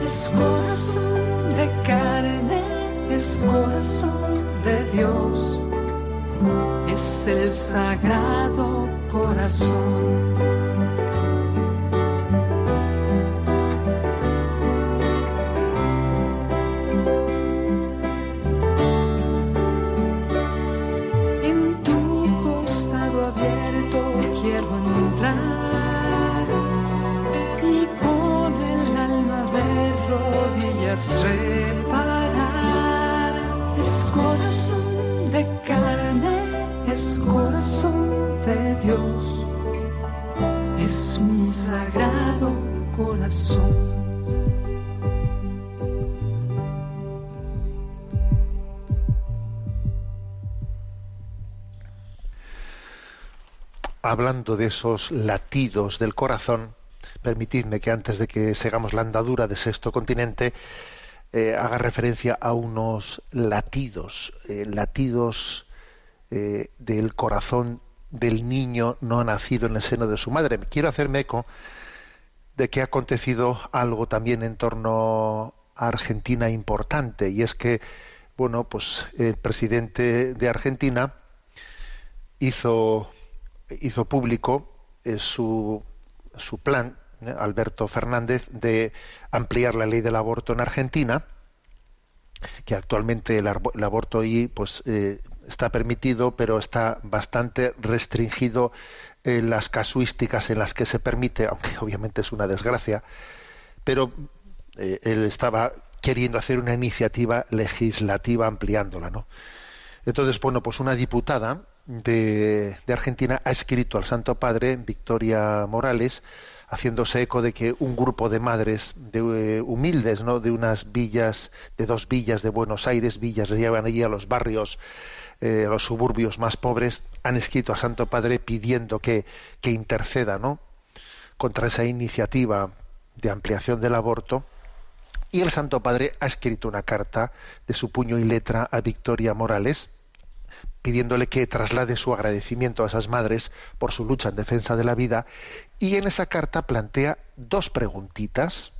Es corazón de carne, es corazón de Dios. El sagrado corazón. En tu costado abierto quiero entrar y con el alma de rodillas reparar. Hablando de esos latidos del corazón, permitidme que antes de que sigamos la andadura de sexto continente, eh, haga referencia a unos latidos, eh, latidos eh, del corazón del niño no nacido en el seno de su madre. Quiero hacerme eco de que ha acontecido algo también en torno a Argentina importante, y es que, bueno, pues el presidente de Argentina hizo hizo público eh, su, su plan, eh, Alberto Fernández, de ampliar la ley del aborto en Argentina, que actualmente el, aborto ahí pues, eh, está permitido, pero está bastante restringido en las casuísticas en las que se permite, aunque obviamente es una desgracia, pero eh, él estaba queriendo hacer una iniciativa legislativa ampliándola, ¿no? Entonces, bueno, pues una diputada de, de Argentina ha escrito al Santo Padre, Victoria Morales, haciéndose eco de que un grupo de madres de, eh, humildes, ¿no? de unas villas, de dos villas de Buenos Aires, villas que llevan allí a los barrios, eh, a los suburbios más pobres, han escrito al Santo Padre pidiendo que, que interceda ¿no? contra esa iniciativa de ampliación del aborto. Y el Santo Padre ha escrito una carta de su puño y letra a Victoria Morales, pidiéndole que traslade su agradecimiento a esas madres por su lucha en defensa de la vida y en esa carta plantea dos preguntitas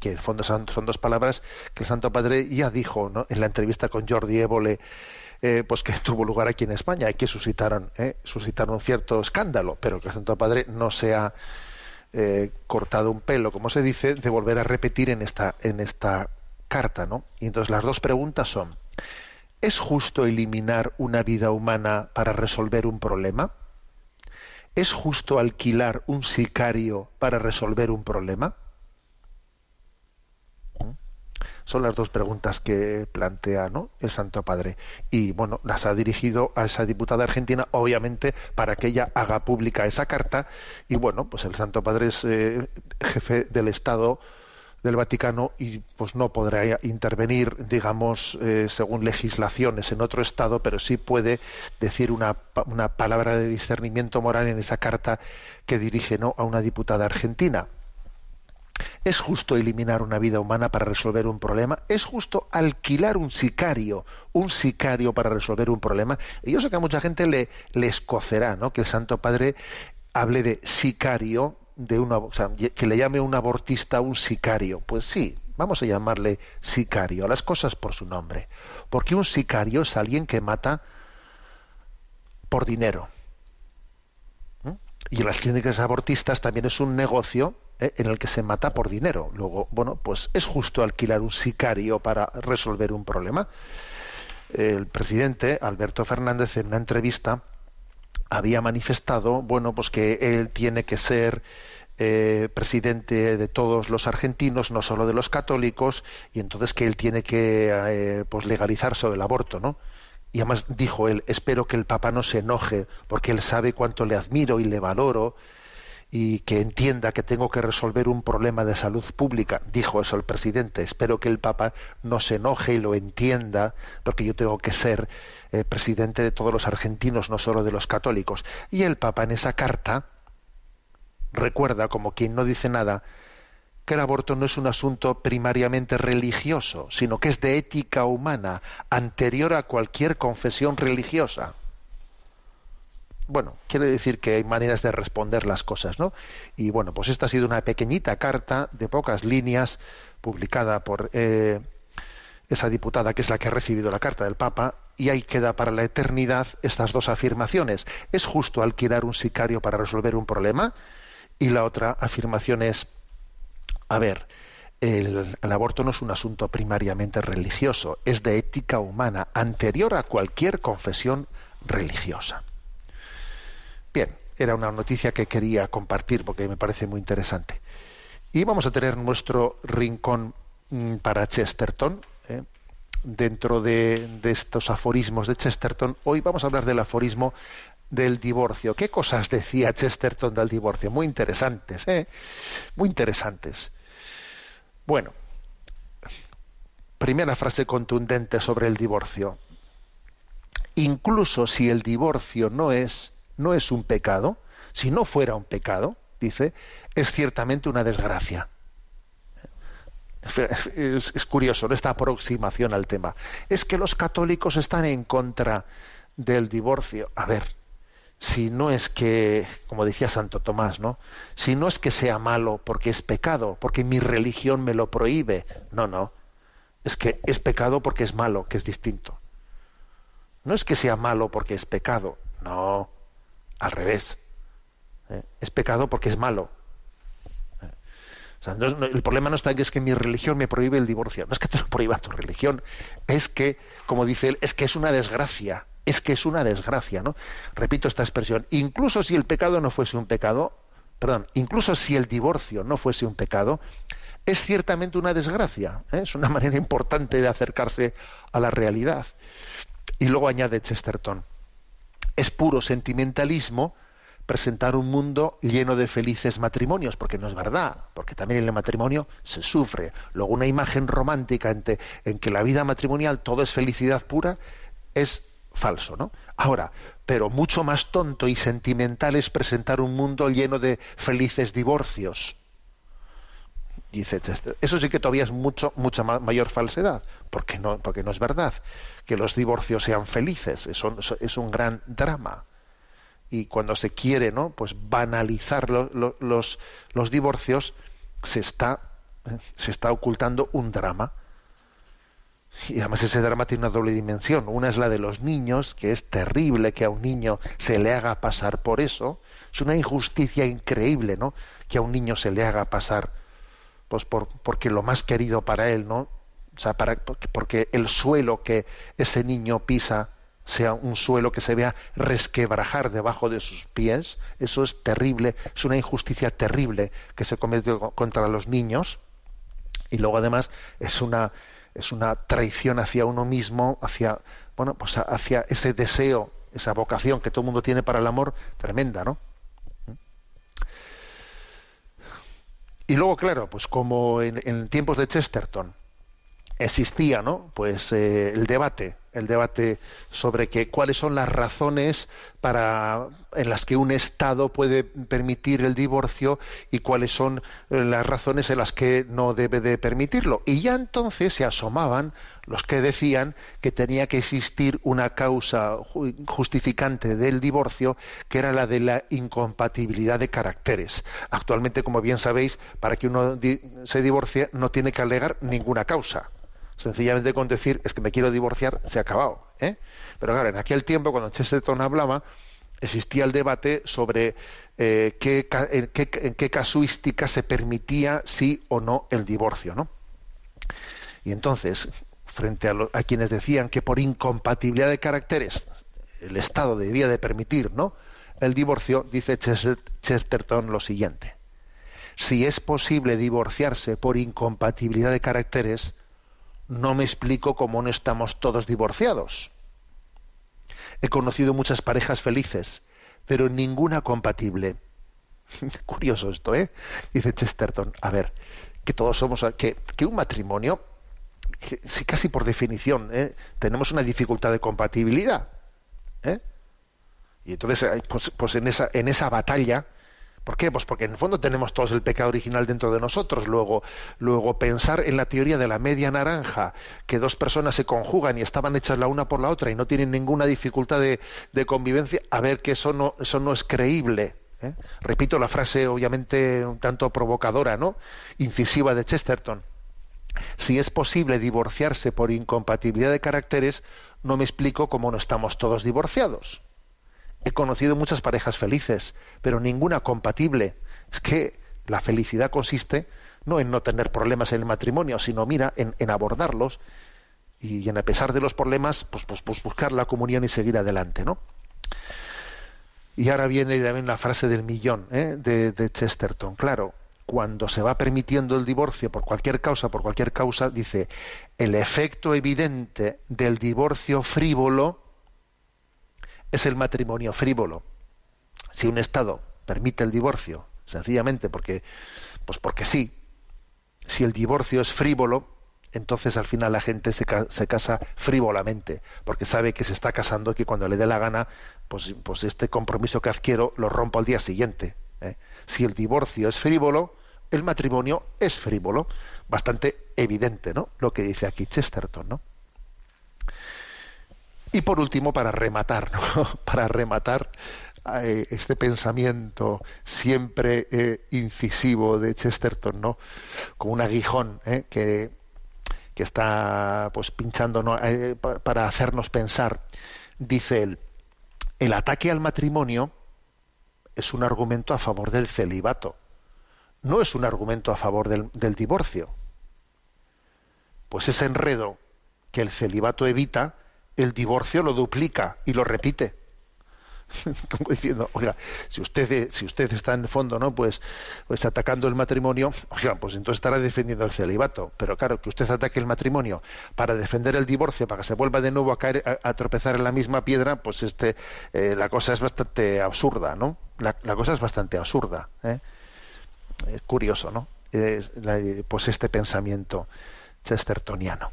que fondo son, dos palabras que el Santo Padre ya dijo en la entrevista con Jordi Évole eh, pues que tuvo lugar aquí en España y que suscitaron eh, suscitaron un cierto escándalo pero que el Santo Padre no se ha eh, cortado un pelo como se dice de volver a repetir en esta en esta carta no y entonces las dos preguntas son ¿Es justo eliminar una vida humana para resolver un problema? ¿Es justo alquilar un sicario para resolver un problema? ¿Mm? Son las dos preguntas que plantea ¿no? el Santo Padre. Y bueno, las ha dirigido a esa diputada argentina, obviamente, para que ella haga pública esa carta. Y bueno, pues el Santo Padre es eh, jefe del Estado del Vaticano y pues no podrá intervenir, digamos, eh, según legislaciones en otro estado, pero sí puede decir una, una palabra de discernimiento moral en esa carta que dirige ¿no? a una diputada argentina. ¿Es justo eliminar una vida humana para resolver un problema? ¿Es justo alquilar un sicario, un sicario para resolver un problema? Y yo sé que a mucha gente le, escocerá ¿no? que el Santo Padre hable de sicario de una, que le llame un abortista un sicario. Pues sí, vamos a llamarle sicario, las cosas por su nombre. Porque un sicario es alguien que mata por dinero. ¿Mm? Y las clínicas abortistas también es un negocio ¿eh? en el que se mata por dinero. Luego, bueno, pues es justo alquilar un sicario para resolver un problema. El presidente Alberto Fernández en una entrevista había manifestado, bueno, pues que él tiene que ser eh, presidente de todos los argentinos, no solo de los católicos, y entonces que él tiene que eh, pues legalizar sobre el aborto, ¿no? Y además dijo él, espero que el Papa no se enoje, porque él sabe cuánto le admiro y le valoro, y que entienda que tengo que resolver un problema de salud pública. Dijo eso el presidente. Espero que el Papa no se enoje y lo entienda, porque yo tengo que ser eh, presidente de todos los argentinos, no solo de los católicos. Y el Papa en esa carta recuerda, como quien no dice nada, que el aborto no es un asunto primariamente religioso, sino que es de ética humana, anterior a cualquier confesión religiosa. Bueno, quiere decir que hay maneras de responder las cosas, ¿no? Y bueno, pues esta ha sido una pequeñita carta de pocas líneas publicada por eh, esa diputada que es la que ha recibido la carta del Papa y ahí queda para la eternidad estas dos afirmaciones. ¿Es justo alquilar un sicario para resolver un problema? Y la otra afirmación es, a ver, el, el, aborto no es un asunto primariamente religioso, es de ética humana, anterior a cualquier confesión religiosa. Bien, era una noticia que quería compartir porque me parece muy interesante. Y vamos a tener nuestro rincón mm, para Chesterton. ¿eh? Dentro de, de, estos aforismos de Chesterton, hoy vamos a hablar del aforismo del divorcio. ¿Qué cosas decía Chesterton del divorcio? Muy interesantes, ¿eh? Muy interesantes. Bueno, primera frase contundente sobre el divorcio. Incluso si el divorcio no es, no es un pecado, si no fuera un pecado, dice, es ciertamente una desgracia. Es, curioso esta aproximación al tema. Es que los católicos están en contra del divorcio. A ver, si no es que, como decía Santo Tomás, ¿no? Si no es que sea malo porque es pecado, porque mi religión me lo prohíbe. No, no. Es que es pecado porque es malo, que es distinto. No es que sea malo porque es pecado. No. Al revés. ¿Eh? Es pecado porque es malo. El problema no está en que es que mi religión me prohíbe el divorcio. No es que te lo prohíba tu religión. Es que, como dice él, es que es una desgracia es que es una desgracia, ¿no? Repito esta expresión, incluso si el pecado no fuese un pecado, perdón, incluso si el divorcio no fuese un pecado, es ciertamente una desgracia, ¿eh? es una manera importante de acercarse a la realidad. Y luego añade Chesterton, es puro sentimentalismo presentar un mundo lleno de felices matrimonios, porque no es verdad, porque también en el matrimonio se sufre. Luego una imagen romántica en, en que la vida matrimonial todo es felicidad pura es falso, ¿no? Ahora, pero mucho más tonto y sentimental es presentar un mundo lleno de felices divorcios. Dice Chester. Eso sí que todavía es mucho, mucha mayor falsedad, porque no, porque no es verdad que los divorcios sean felices, es un, es un gran drama. Y cuando se quiere, ¿no? Pues banalizar lo, lo, los, los divorcios, se está, ¿eh? se está ocultando un drama y además ese drama tiene una doble dimensión. Una es la de los niños, que es terrible que a un niño se le haga pasar por eso. Es una injusticia increíble, ¿no? Que a un niño se le haga pasar, pues por, porque lo más querido para él, ¿no? O sea, para, porque el suelo que ese niño pisa sea un suelo que se vea resquebrajar debajo de sus pies. Eso es terrible, es una injusticia terrible que se comete contra los niños. Y luego además es una, es una traición hacia uno mismo, hacia, bueno, pues hacia ese deseo, esa vocación que todo el mundo tiene para el amor, tremenda, ¿no? Y luego, claro, pues como en, tiempos de Chesterton existía, ¿no? Pues eh, el debate, el debate sobre que cuáles son las razones para en las que un Estado puede permitir el divorcio y cuáles son eh, las razones en las que no debe de permitirlo. Y ya entonces se asomaban los que decían que tenía que existir una causa justificante del divorcio, que era la de la incompatibilidad de caracteres. Actualmente, como bien sabéis, para que uno se divorcie no tiene que alegar ninguna causa sencillamente con decir es que me quiero divorciar se ha acabado. ¿eh? Pero claro, en aquel tiempo, cuando Chesterton hablaba, existía el debate sobre eh, qué, en, qué, casuística se permitía sí o no el divorcio. ¿no? Y entonces, frente a, a, quienes decían que por incompatibilidad de caracteres el Estado debía de permitir ¿no? el divorcio, dice Chesterton lo siguiente. Si es posible divorciarse por incompatibilidad de caracteres, no me explico cómo no estamos todos divorciados. He conocido muchas parejas felices, pero ninguna compatible. Curioso esto, ¿eh? Dice Chesterton. A ver, que todos somos, que, un matrimonio, que, casi por definición, ¿eh? tenemos una dificultad de compatibilidad. ¿eh? Y entonces, pues, pues en, esa, en esa batalla, ¿Por qué? Pues porque en el fondo tenemos todos el pecado original dentro de nosotros. Luego, luego pensar en la teoría de la media naranja, que dos personas se conjugan y estaban hechas la una por la otra y no tienen ninguna dificultad de, convivencia, a ver que eso no, eso no es creíble. ¿eh? Repito la frase, obviamente, un tanto provocadora, ¿no? Incisiva de Chesterton. Si es posible divorciarse por incompatibilidad de caracteres, no me explico cómo no estamos todos divorciados. He conocido muchas parejas felices, pero ninguna compatible. Es que la felicidad consiste no en no tener problemas en el matrimonio, sino mira, en, abordarlos y en a pesar de los problemas, pues, pues, pues, buscar la comunión y seguir adelante, ¿no? Y ahora viene también la frase del millón ¿eh? de, de Chesterton. Claro, cuando se va permitiendo el divorcio por cualquier causa, por cualquier causa, dice, el efecto evidente del divorcio frívolo es el matrimonio frívolo. Si un Estado permite el divorcio, sencillamente porque, pues porque sí, si el divorcio es frívolo, entonces al final la gente se, casa frívolamente, porque sabe que se está casando y que cuando le dé la gana, pues, pues este compromiso que adquiero lo rompo al día siguiente. ¿eh? Si el divorcio es frívolo, el matrimonio es frívolo. Bastante evidente, ¿no? Lo que dice aquí Chesterton, ¿no? Y por último, para rematar, para rematar eh, este pensamiento siempre eh, incisivo de Chesterton, ¿no? Como un aguijón ¿eh? que, está pues pinchando para hacernos pensar. Dice él, el ataque al matrimonio es un argumento a favor del celibato, no es un argumento a favor del, del divorcio. Pues ese enredo que el celibato evita, el divorcio lo duplica y lo repite. Como diciendo, oiga, si usted, si usted está en el fondo, ¿no? Pues, pues atacando el matrimonio, oiga, pues entonces estará defendiendo el celibato. Pero claro, que usted ataque el matrimonio para defender el divorcio, para que se vuelva de nuevo a caer, a, tropezar en la misma piedra, pues este, eh, la cosa es bastante absurda, ¿no? La, cosa es bastante absurda. ¿eh? Es curioso, ¿no? pues este pensamiento chestertoniano.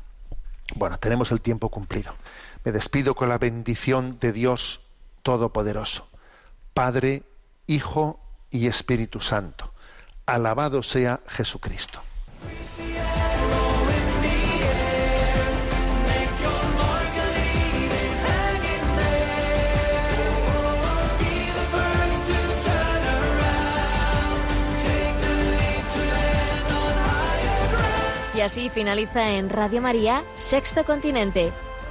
Bueno, tenemos el tiempo cumplido. Me despido con la bendición de Dios Todopoderoso, Padre, Hijo y Espíritu Santo. Alabado sea Jesucristo. Y así finaliza en Radio María, Sexto Continente